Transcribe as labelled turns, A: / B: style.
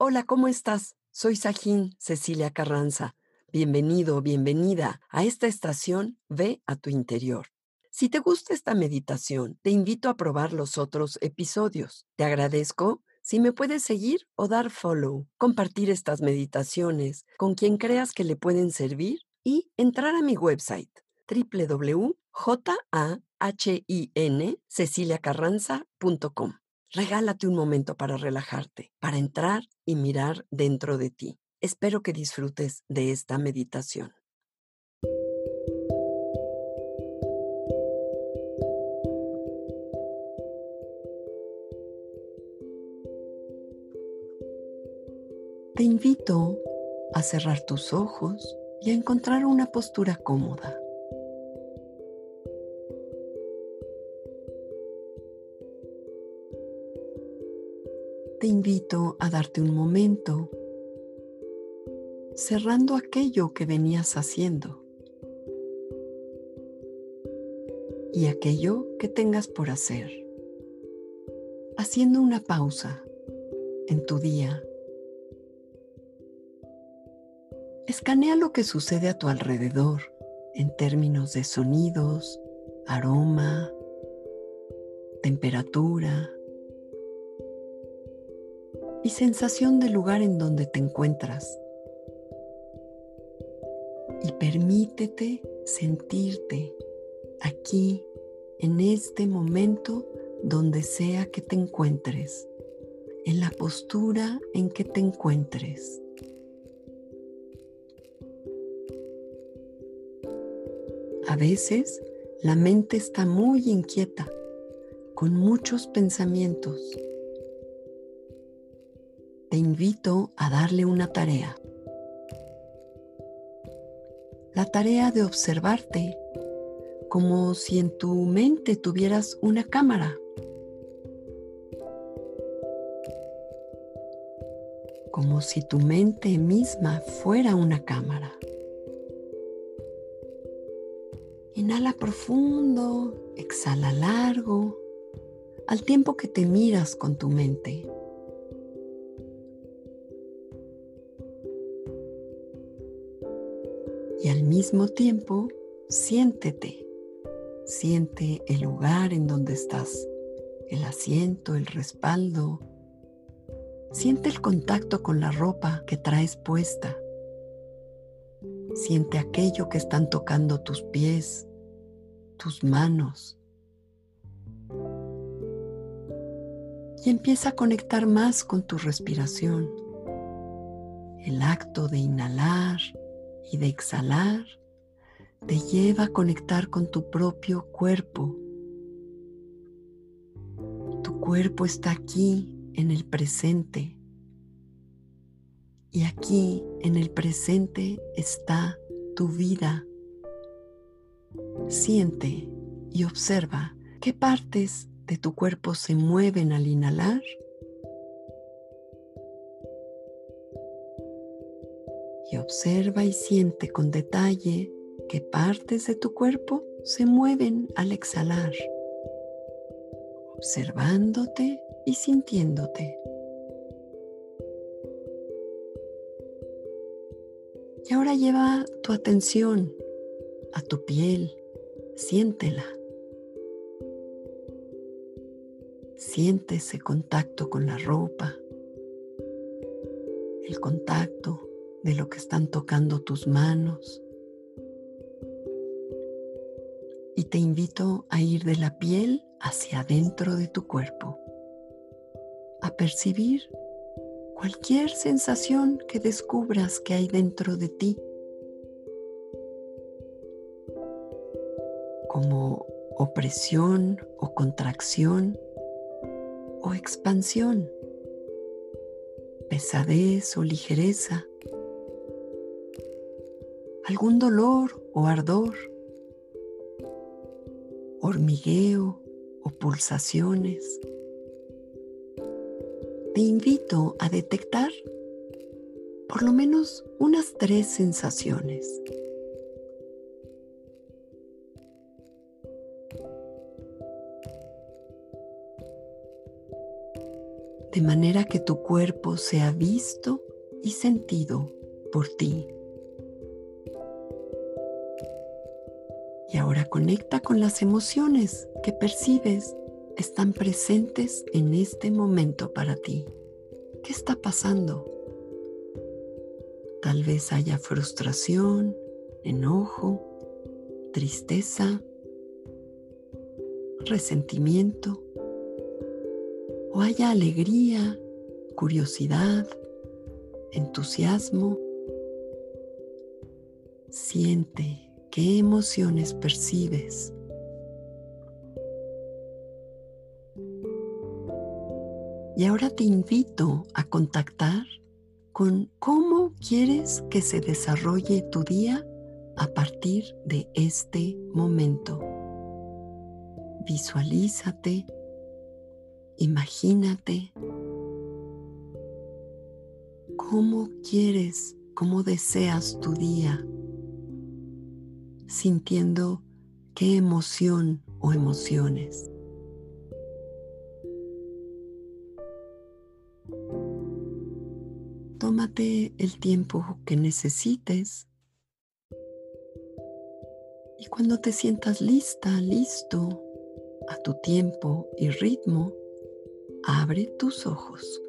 A: Hola, ¿cómo estás? Soy Sajín Cecilia Carranza. Bienvenido, bienvenida a esta estación Ve a tu interior. Si te gusta esta meditación, te invito a probar los otros episodios. Te agradezco si me puedes seguir o dar follow, compartir estas meditaciones con quien creas que le pueden servir y entrar a mi website www.jahinceciliacarranza.com. Regálate un momento para relajarte, para entrar y mirar dentro de ti. Espero que disfrutes de esta meditación. Te invito a cerrar tus ojos y a encontrar una postura cómoda. Invito a darte un momento cerrando aquello que venías haciendo y aquello que tengas por hacer, haciendo una pausa en tu día. Escanea lo que sucede a tu alrededor en términos de sonidos, aroma, temperatura y sensación del lugar en donde te encuentras. Y permítete sentirte aquí, en este momento, donde sea que te encuentres, en la postura en que te encuentres. A veces la mente está muy inquieta, con muchos pensamientos. Te invito a darle una tarea. La tarea de observarte como si en tu mente tuvieras una cámara. Como si tu mente misma fuera una cámara. Inhala profundo, exhala largo, al tiempo que te miras con tu mente. Y al mismo tiempo, siéntete. Siente el lugar en donde estás, el asiento, el respaldo. Siente el contacto con la ropa que traes puesta. Siente aquello que están tocando tus pies, tus manos. Y empieza a conectar más con tu respiración. El acto de inhalar y de exhalar te lleva a conectar con tu propio cuerpo. Tu cuerpo está aquí en el presente. Y aquí en el presente está tu vida. Siente y observa qué partes de tu cuerpo se mueven al inhalar y observa y siente con detalle qué partes de tu cuerpo se mueven al exhalar, observándote y sintiéndote. Y ahora lleva tu atención a tu piel, siéntela. Siente ese contacto con la ropa, el contacto de lo que están tocando tus manos. Y te invito a ir de la piel hacia adentro de tu cuerpo, a percibir cualquier sensación que descubras que hay dentro de ti. como opresión o contracción o expansión, pesadez o ligereza, algún dolor o ardor, hormigueo o pulsaciones. Te invito a detectar por lo menos unas tres sensaciones. de manera que tu cuerpo sea visto y sentido por ti. Y ahora conecta con las emociones que percibes están presentes en este momento para ti. ¿Qué está pasando? Tal vez haya frustración, enojo, tristeza, resentimiento, o haya alegría, curiosidad, entusiasmo. Siente qué emociones percibes. Y ahora te invito a contactar con cómo quieres que se desarrolle tu día a partir de este momento. Visualízate, imagínate cómo quieres, cómo deseas tu día, sintiendo qué emoción o emociones. Tómate el tiempo que necesites y cuando te sientas lista, listo, a tu tiempo y ritmo, abre tus ojos.